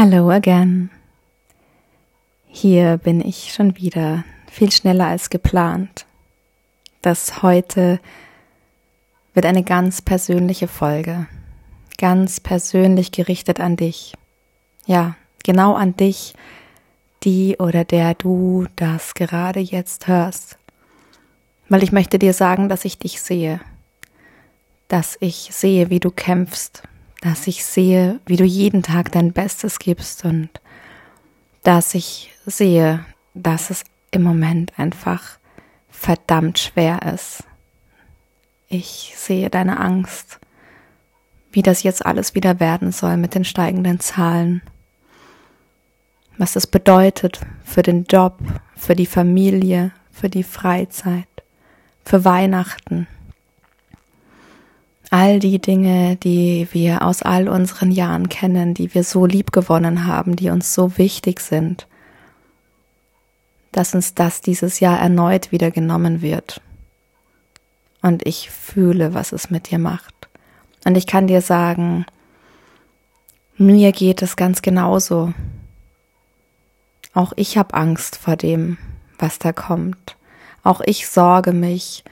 Hello again. Hier bin ich schon wieder viel schneller als geplant. Das heute wird eine ganz persönliche Folge, ganz persönlich gerichtet an dich. Ja, genau an dich, die oder der du das gerade jetzt hörst. Weil ich möchte dir sagen, dass ich dich sehe, dass ich sehe, wie du kämpfst, dass ich sehe, wie du jeden Tag dein Bestes gibst und dass ich sehe, dass es im Moment einfach verdammt schwer ist. Ich sehe deine Angst, wie das jetzt alles wieder werden soll mit den steigenden Zahlen, was das bedeutet für den Job, für die Familie, für die Freizeit, für Weihnachten, all die Dinge, die wir aus all unseren Jahren kennen, die wir so lieb gewonnen haben, die uns so wichtig sind, dass uns das dieses Jahr erneut wieder genommen wird. Und ich fühle, was es mit dir macht. Und ich kann dir sagen, mir geht es ganz genauso. Auch ich habe Angst vor dem, was da kommt. Auch ich sorge mich,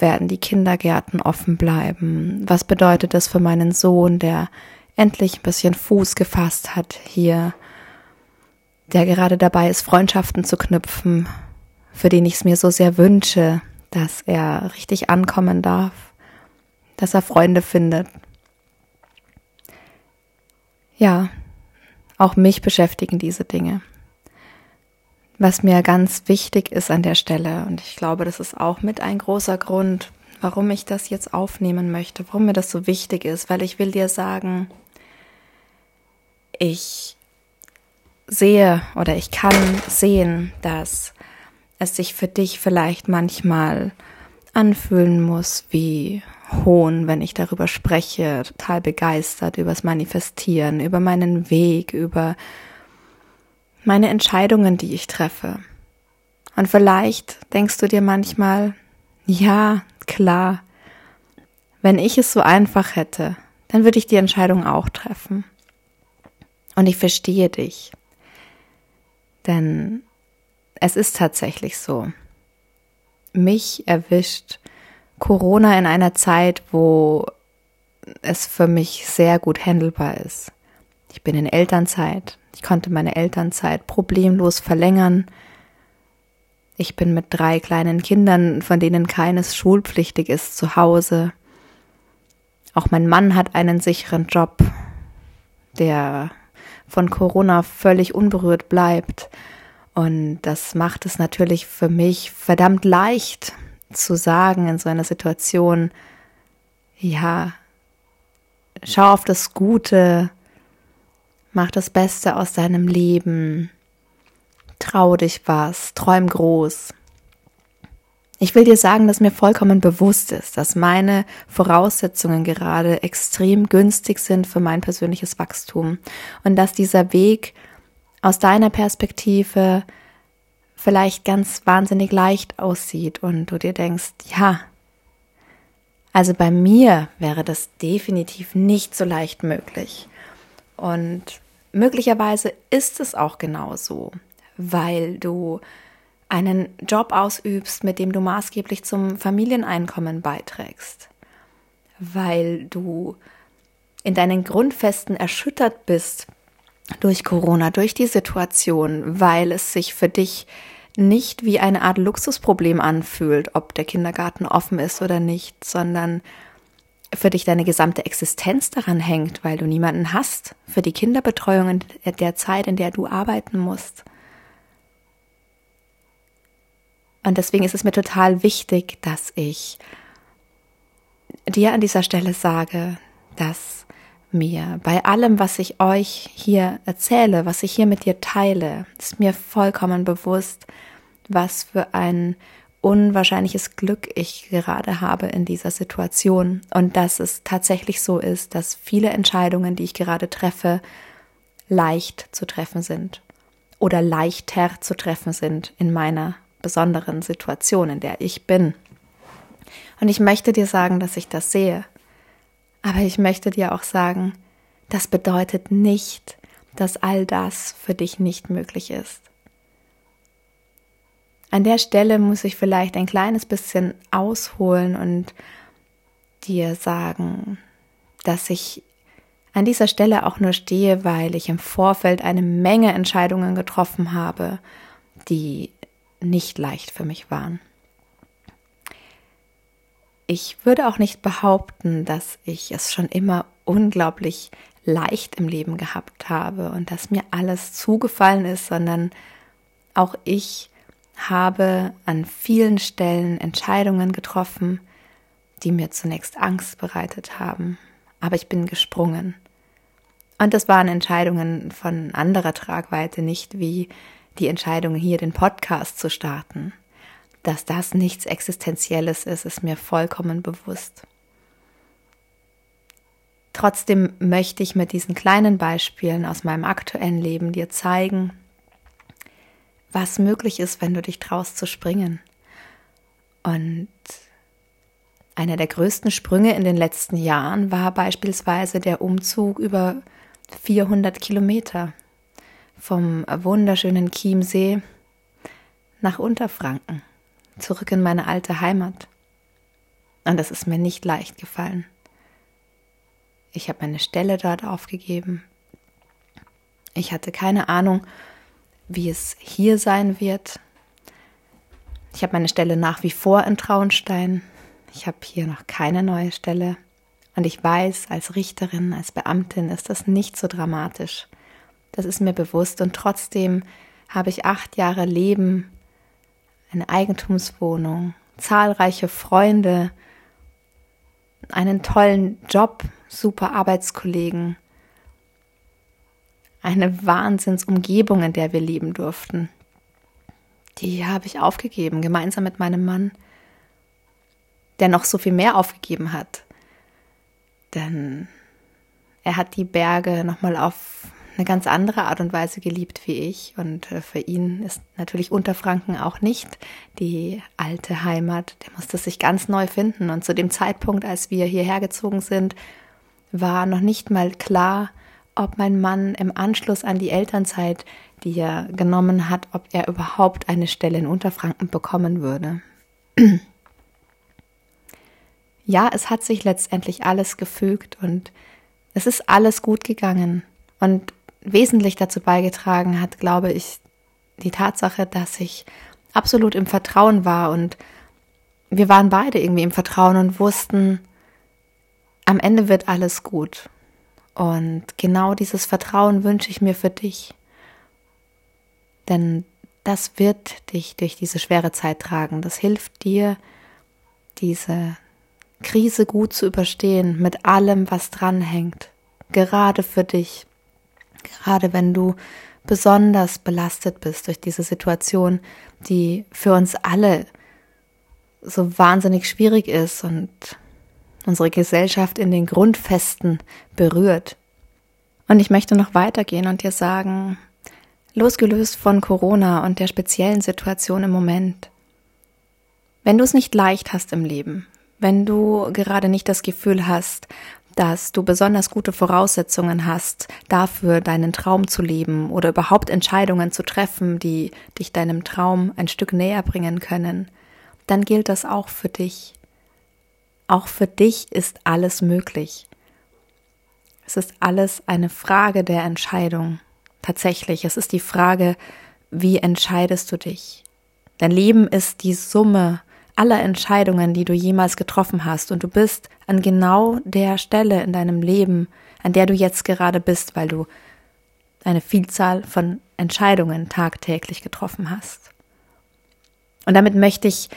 werden die Kindergärten offen bleiben? Was bedeutet das für meinen Sohn, der endlich ein bisschen Fuß gefasst hat hier, der gerade dabei ist, Freundschaften zu knüpfen, für den ich es mir so sehr wünsche, dass er richtig ankommen darf, dass er Freunde findet. Ja, auch mich beschäftigen diese Dinge. Was mir ganz wichtig ist an der Stelle, und ich glaube, das ist auch mit ein großer Grund, warum ich das jetzt aufnehmen möchte, warum mir das so wichtig ist, weil ich will dir sagen, ich sehe oder ich kann sehen, dass es sich für dich vielleicht manchmal anfühlen muss wie Hohn, wenn ich darüber spreche, total begeistert übers Manifestieren, über meinen Weg, über meine Entscheidungen, die ich treffe. Und vielleicht denkst du dir manchmal, ja, klar, wenn ich es so einfach hätte, dann würde ich die Entscheidung auch treffen. Und ich verstehe dich. Denn es ist tatsächlich so. Mich erwischt Corona in einer Zeit, wo es für mich sehr gut handelbar ist. Ich bin in Elternzeit. Ich konnte meine Elternzeit problemlos verlängern. Ich bin mit drei kleinen Kindern, von denen keines schulpflichtig ist, zu Hause. Auch mein Mann hat einen sicheren Job, der von Corona völlig unberührt bleibt. Und das macht es natürlich für mich verdammt leicht zu sagen in so einer Situation, ja, schau auf das Gute, Mach das Beste aus deinem Leben. Trau dich was, träum groß. Ich will dir sagen, dass mir vollkommen bewusst ist, dass meine Voraussetzungen gerade extrem günstig sind für mein persönliches Wachstum und dass dieser Weg aus deiner Perspektive vielleicht ganz wahnsinnig leicht aussieht und du dir denkst, ja, also bei mir wäre das definitiv nicht so leicht möglich. Und möglicherweise ist es auch genauso, weil du einen Job ausübst, mit dem du maßgeblich zum Familieneinkommen beiträgst, weil du in deinen Grundfesten erschüttert bist durch Corona, durch die Situation, weil es sich für dich nicht wie eine Art Luxusproblem anfühlt, ob der Kindergarten offen ist oder nicht, sondern für dich deine gesamte Existenz daran hängt, weil du niemanden hast für die Kinderbetreuung in der Zeit, in der du arbeiten musst. Und deswegen ist es mir total wichtig, dass ich dir an dieser Stelle sage, dass mir bei allem, was ich euch hier erzähle, was ich hier mit dir teile, ist mir vollkommen bewusst, was für ein unwahrscheinliches Glück ich gerade habe in dieser Situation und dass es tatsächlich so ist, dass viele Entscheidungen, die ich gerade treffe, leicht zu treffen sind oder leichter zu treffen sind in meiner besonderen Situation, in der ich bin. Und ich möchte dir sagen, dass ich das sehe. Aber ich möchte dir auch sagen, das bedeutet nicht, dass all das für dich nicht möglich ist. An der Stelle muss ich vielleicht ein kleines bisschen ausholen und dir sagen, dass ich an dieser Stelle auch nur stehe, weil ich im Vorfeld eine Menge Entscheidungen getroffen habe, die nicht leicht für mich waren. Ich würde auch nicht behaupten, dass ich es schon immer unglaublich leicht im Leben gehabt habe und dass mir alles zugefallen ist, sondern auch ich habe an vielen Stellen Entscheidungen getroffen, die mir zunächst Angst bereitet haben. Aber ich bin gesprungen. Und das waren Entscheidungen von anderer Tragweite, nicht wie die Entscheidung, hier den Podcast zu starten. Dass das nichts Existenzielles ist, ist mir vollkommen bewusst. Trotzdem möchte ich mit diesen kleinen Beispielen aus meinem aktuellen Leben dir zeigen, was möglich ist, wenn du dich traust zu springen. Und einer der größten Sprünge in den letzten Jahren war beispielsweise der Umzug über 400 Kilometer vom wunderschönen Chiemsee nach Unterfranken, zurück in meine alte Heimat. Und das ist mir nicht leicht gefallen. Ich habe meine Stelle dort aufgegeben. Ich hatte keine Ahnung, wie es hier sein wird. Ich habe meine Stelle nach wie vor in Traunstein. Ich habe hier noch keine neue Stelle. Und ich weiß, als Richterin, als Beamtin ist das nicht so dramatisch. Das ist mir bewusst. Und trotzdem habe ich acht Jahre Leben, eine Eigentumswohnung, zahlreiche Freunde, einen tollen Job, super Arbeitskollegen, eine Wahnsinnsumgebung, in der wir leben durften. Die habe ich aufgegeben, gemeinsam mit meinem Mann, der noch so viel mehr aufgegeben hat. Denn er hat die Berge nochmal auf eine ganz andere Art und Weise geliebt wie ich. Und äh, für ihn ist natürlich Unterfranken auch nicht die alte Heimat. Der musste sich ganz neu finden. Und zu dem Zeitpunkt, als wir hierher gezogen sind, war noch nicht mal klar, ob mein Mann im Anschluss an die Elternzeit, die er genommen hat, ob er überhaupt eine Stelle in Unterfranken bekommen würde. ja, es hat sich letztendlich alles gefügt und es ist alles gut gegangen. Und wesentlich dazu beigetragen hat, glaube ich, die Tatsache, dass ich absolut im Vertrauen war und wir waren beide irgendwie im Vertrauen und wussten, am Ende wird alles gut. Und genau dieses Vertrauen wünsche ich mir für dich. Denn das wird dich durch diese schwere Zeit tragen. Das hilft dir, diese Krise gut zu überstehen mit allem, was dranhängt. Gerade für dich. Gerade wenn du besonders belastet bist durch diese Situation, die für uns alle so wahnsinnig schwierig ist und unsere Gesellschaft in den Grundfesten berührt. Und ich möchte noch weitergehen und dir sagen, losgelöst von Corona und der speziellen Situation im Moment, wenn du es nicht leicht hast im Leben, wenn du gerade nicht das Gefühl hast, dass du besonders gute Voraussetzungen hast, dafür deinen Traum zu leben oder überhaupt Entscheidungen zu treffen, die dich deinem Traum ein Stück näher bringen können, dann gilt das auch für dich. Auch für dich ist alles möglich. Es ist alles eine Frage der Entscheidung. Tatsächlich, es ist die Frage, wie entscheidest du dich? Dein Leben ist die Summe aller Entscheidungen, die du jemals getroffen hast, und du bist an genau der Stelle in deinem Leben, an der du jetzt gerade bist, weil du eine Vielzahl von Entscheidungen tagtäglich getroffen hast. Und damit möchte ich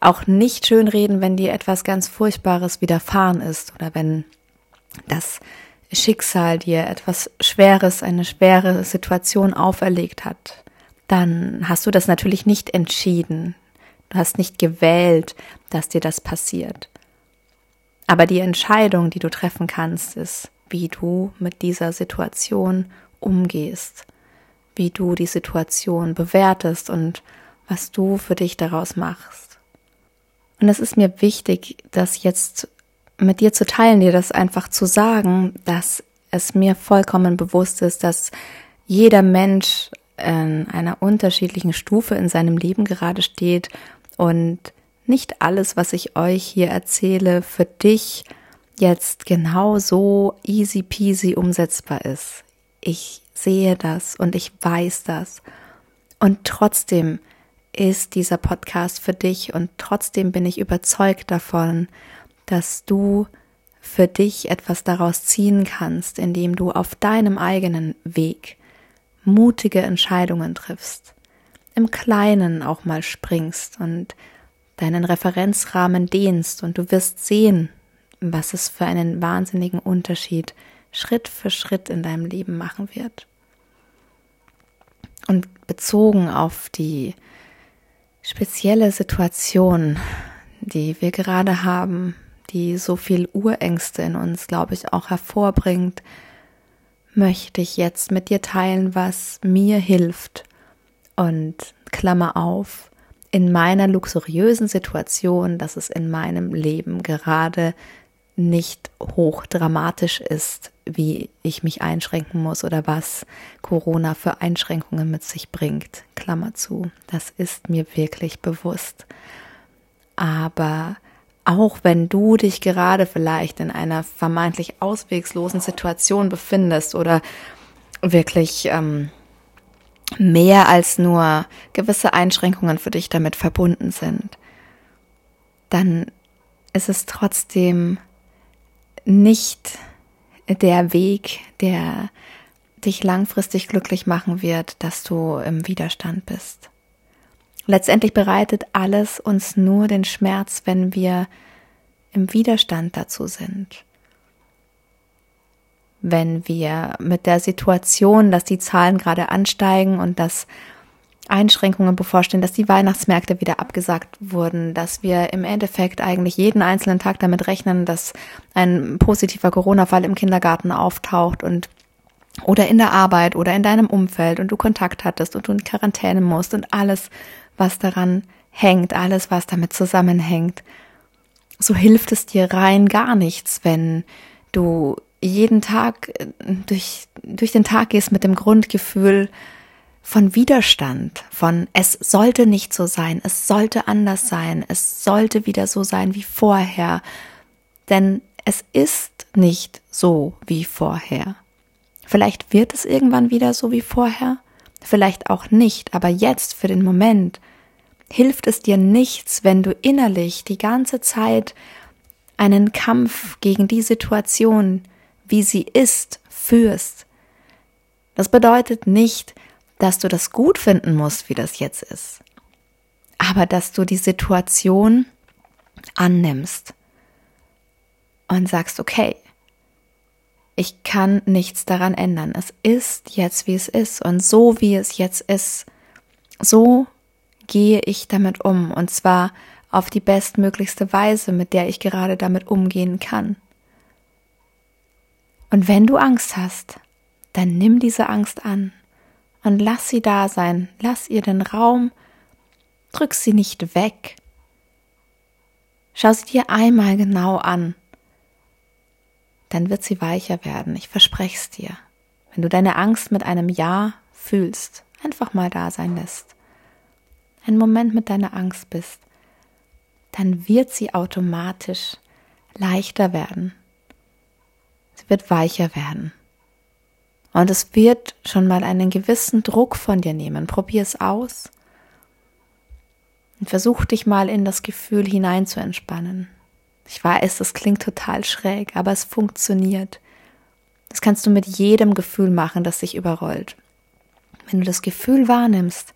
auch nicht schönreden, wenn dir etwas ganz Furchtbares widerfahren ist oder wenn das Schicksal dir etwas Schweres, eine schwere Situation auferlegt hat, dann hast du das natürlich nicht entschieden. Du hast nicht gewählt, dass dir das passiert. Aber die Entscheidung, die du treffen kannst, ist, wie du mit dieser Situation umgehst, wie du die Situation bewertest und was du für dich daraus machst. Und es ist mir wichtig, das jetzt mit dir zu teilen, dir das einfach zu sagen, dass es mir vollkommen bewusst ist, dass jeder Mensch in einer unterschiedlichen Stufe in seinem Leben gerade steht und nicht alles, was ich euch hier erzähle, für dich jetzt genau so easy peasy umsetzbar ist. Ich sehe das und ich weiß das. Und trotzdem ist dieser Podcast für dich und trotzdem bin ich überzeugt davon, dass du für dich etwas daraus ziehen kannst, indem du auf deinem eigenen Weg mutige Entscheidungen triffst, im Kleinen auch mal springst und deinen Referenzrahmen dehnst und du wirst sehen, was es für einen wahnsinnigen Unterschied Schritt für Schritt in deinem Leben machen wird. Und bezogen auf die spezielle Situation, die wir gerade haben, die so viel Urängste in uns, glaube ich, auch hervorbringt, möchte ich jetzt mit dir teilen, was mir hilft. Und Klammer auf, in meiner luxuriösen Situation, dass es in meinem Leben gerade nicht hochdramatisch ist, wie ich mich einschränken muss oder was Corona für Einschränkungen mit sich bringt. Klammer zu, das ist mir wirklich bewusst. Aber auch wenn du dich gerade vielleicht in einer vermeintlich auswegslosen Situation befindest oder wirklich ähm, mehr als nur gewisse Einschränkungen für dich damit verbunden sind, dann ist es trotzdem nicht der Weg, der dich langfristig glücklich machen wird, dass du im Widerstand bist. Letztendlich bereitet alles uns nur den Schmerz, wenn wir im Widerstand dazu sind. Wenn wir mit der Situation, dass die Zahlen gerade ansteigen und dass Einschränkungen bevorstehen, dass die Weihnachtsmärkte wieder abgesagt wurden, dass wir im Endeffekt eigentlich jeden einzelnen Tag damit rechnen, dass ein positiver Corona-Fall im Kindergarten auftaucht und oder in der Arbeit oder in deinem Umfeld und du Kontakt hattest und du in Quarantäne musst und alles, was daran hängt, alles, was damit zusammenhängt, so hilft es dir rein gar nichts, wenn du jeden Tag äh, durch, durch den Tag gehst mit dem Grundgefühl, von Widerstand, von es sollte nicht so sein, es sollte anders sein, es sollte wieder so sein wie vorher, denn es ist nicht so wie vorher. Vielleicht wird es irgendwann wieder so wie vorher, vielleicht auch nicht, aber jetzt für den Moment hilft es dir nichts, wenn du innerlich die ganze Zeit einen Kampf gegen die Situation, wie sie ist, führst. Das bedeutet nicht, dass du das gut finden musst, wie das jetzt ist, aber dass du die Situation annimmst und sagst, okay, ich kann nichts daran ändern. Es ist jetzt, wie es ist. Und so, wie es jetzt ist, so gehe ich damit um. Und zwar auf die bestmöglichste Weise, mit der ich gerade damit umgehen kann. Und wenn du Angst hast, dann nimm diese Angst an und lass sie da sein, lass ihr den Raum, drück sie nicht weg. Schau sie dir einmal genau an, dann wird sie weicher werden, ich verspreche es dir. Wenn du deine Angst mit einem Ja fühlst, einfach mal da sein lässt, einen Moment mit deiner Angst bist, dann wird sie automatisch leichter werden. Sie wird weicher werden. Und es wird schon mal einen gewissen Druck von dir nehmen. Probier es aus. Und versuch dich mal in das Gefühl hinein zu entspannen. Ich weiß, das klingt total schräg, aber es funktioniert. Das kannst du mit jedem Gefühl machen, das dich überrollt. Wenn du das Gefühl wahrnimmst,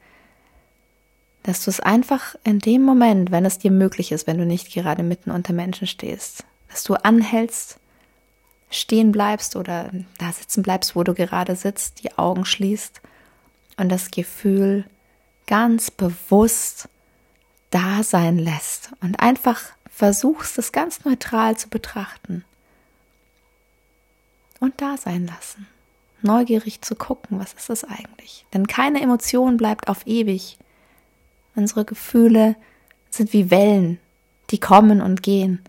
dass du es einfach in dem Moment, wenn es dir möglich ist, wenn du nicht gerade mitten unter Menschen stehst, dass du anhältst stehen bleibst oder da sitzen bleibst, wo du gerade sitzt, die Augen schließt und das Gefühl ganz bewusst da sein lässt und einfach versuchst, es ganz neutral zu betrachten und da sein lassen. Neugierig zu gucken, was ist das eigentlich? Denn keine Emotion bleibt auf ewig. Unsere Gefühle sind wie Wellen, die kommen und gehen.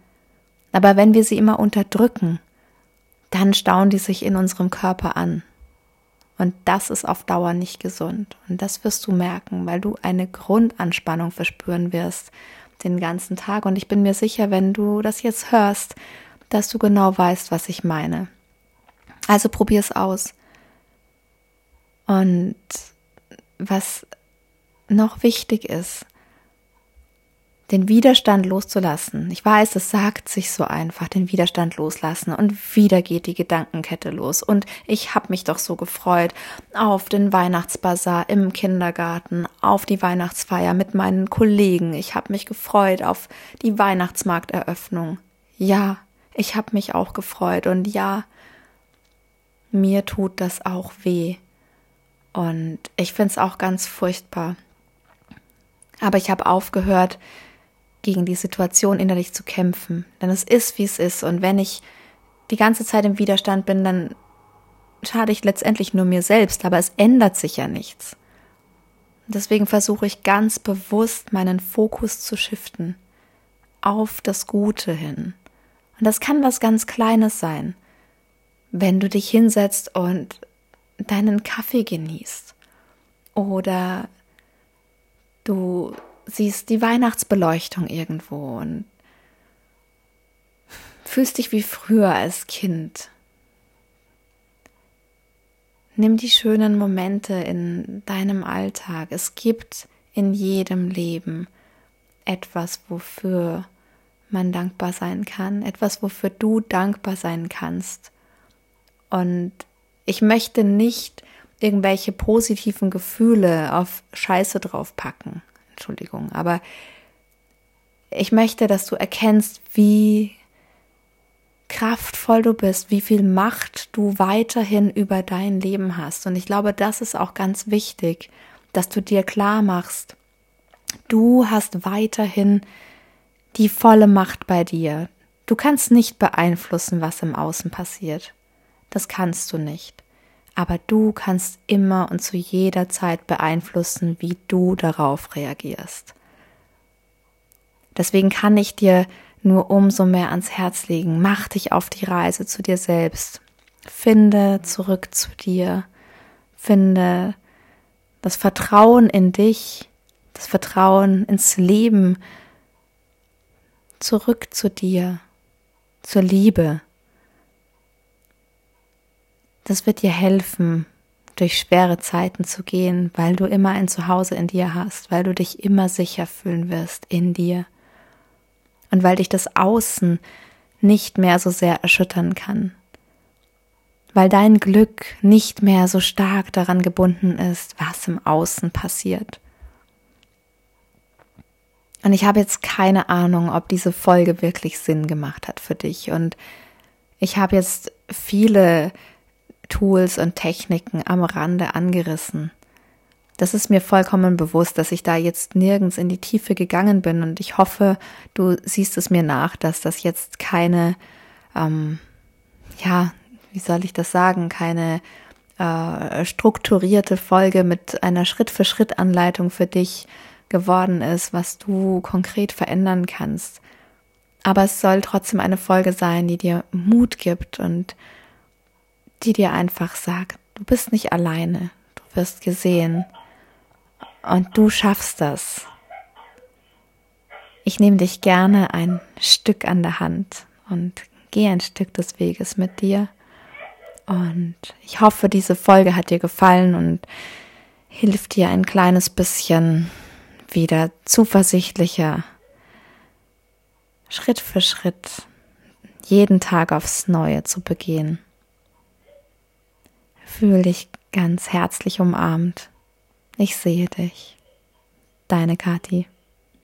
Aber wenn wir sie immer unterdrücken, dann stauen die sich in unserem Körper an. Und das ist auf Dauer nicht gesund. Und das wirst du merken, weil du eine Grundanspannung verspüren wirst den ganzen Tag. Und ich bin mir sicher, wenn du das jetzt hörst, dass du genau weißt, was ich meine. Also probier es aus. Und was noch wichtig ist, den Widerstand loszulassen. Ich weiß, es sagt sich so einfach, den Widerstand loslassen und wieder geht die Gedankenkette los. Und ich habe mich doch so gefreut auf den Weihnachtsbazar im Kindergarten, auf die Weihnachtsfeier mit meinen Kollegen. Ich habe mich gefreut auf die Weihnachtsmarkteröffnung. Ja, ich habe mich auch gefreut und ja, mir tut das auch weh. Und ich finde es auch ganz furchtbar. Aber ich habe aufgehört, gegen die Situation innerlich zu kämpfen. Denn es ist, wie es ist. Und wenn ich die ganze Zeit im Widerstand bin, dann schade ich letztendlich nur mir selbst, aber es ändert sich ja nichts. deswegen versuche ich ganz bewusst meinen Fokus zu shiften auf das Gute hin. Und das kann was ganz Kleines sein, wenn du dich hinsetzt und deinen Kaffee genießt oder du siehst die Weihnachtsbeleuchtung irgendwo und fühlst dich wie früher als Kind. Nimm die schönen Momente in deinem Alltag. Es gibt in jedem Leben etwas, wofür man dankbar sein kann, etwas, wofür du dankbar sein kannst. Und ich möchte nicht irgendwelche positiven Gefühle auf Scheiße draufpacken. Entschuldigung, aber ich möchte, dass du erkennst, wie kraftvoll du bist, wie viel Macht du weiterhin über dein Leben hast. Und ich glaube, das ist auch ganz wichtig, dass du dir klar machst, du hast weiterhin die volle Macht bei dir. Du kannst nicht beeinflussen, was im Außen passiert. Das kannst du nicht aber du kannst immer und zu jeder Zeit beeinflussen, wie du darauf reagierst. Deswegen kann ich dir nur umso mehr ans Herz legen. Mach dich auf die Reise zu dir selbst. Finde zurück zu dir. Finde das Vertrauen in dich, das Vertrauen ins Leben zurück zu dir, zur Liebe, das wird dir helfen, durch schwere Zeiten zu gehen, weil du immer ein Zuhause in dir hast, weil du dich immer sicher fühlen wirst in dir und weil dich das Außen nicht mehr so sehr erschüttern kann, weil dein Glück nicht mehr so stark daran gebunden ist, was im Außen passiert. Und ich habe jetzt keine Ahnung, ob diese Folge wirklich Sinn gemacht hat für dich. Und ich habe jetzt viele Tools und Techniken am Rande angerissen. Das ist mir vollkommen bewusst, dass ich da jetzt nirgends in die Tiefe gegangen bin und ich hoffe, du siehst es mir nach, dass das jetzt keine, ähm, ja, wie soll ich das sagen, keine äh, strukturierte Folge mit einer Schritt-für-Schritt-Anleitung für dich geworden ist, was du konkret verändern kannst. Aber es soll trotzdem eine Folge sein, die dir Mut gibt und die dir einfach sagt, du bist nicht alleine, du wirst gesehen und du schaffst das. Ich nehme dich gerne ein Stück an der Hand und gehe ein Stück des Weges mit dir. Und ich hoffe, diese Folge hat dir gefallen und hilft dir ein kleines bisschen wieder zuversichtlicher, Schritt für Schritt, jeden Tag aufs Neue zu begehen. Fühl dich ganz herzlich umarmt. Ich sehe dich. Deine Kathi.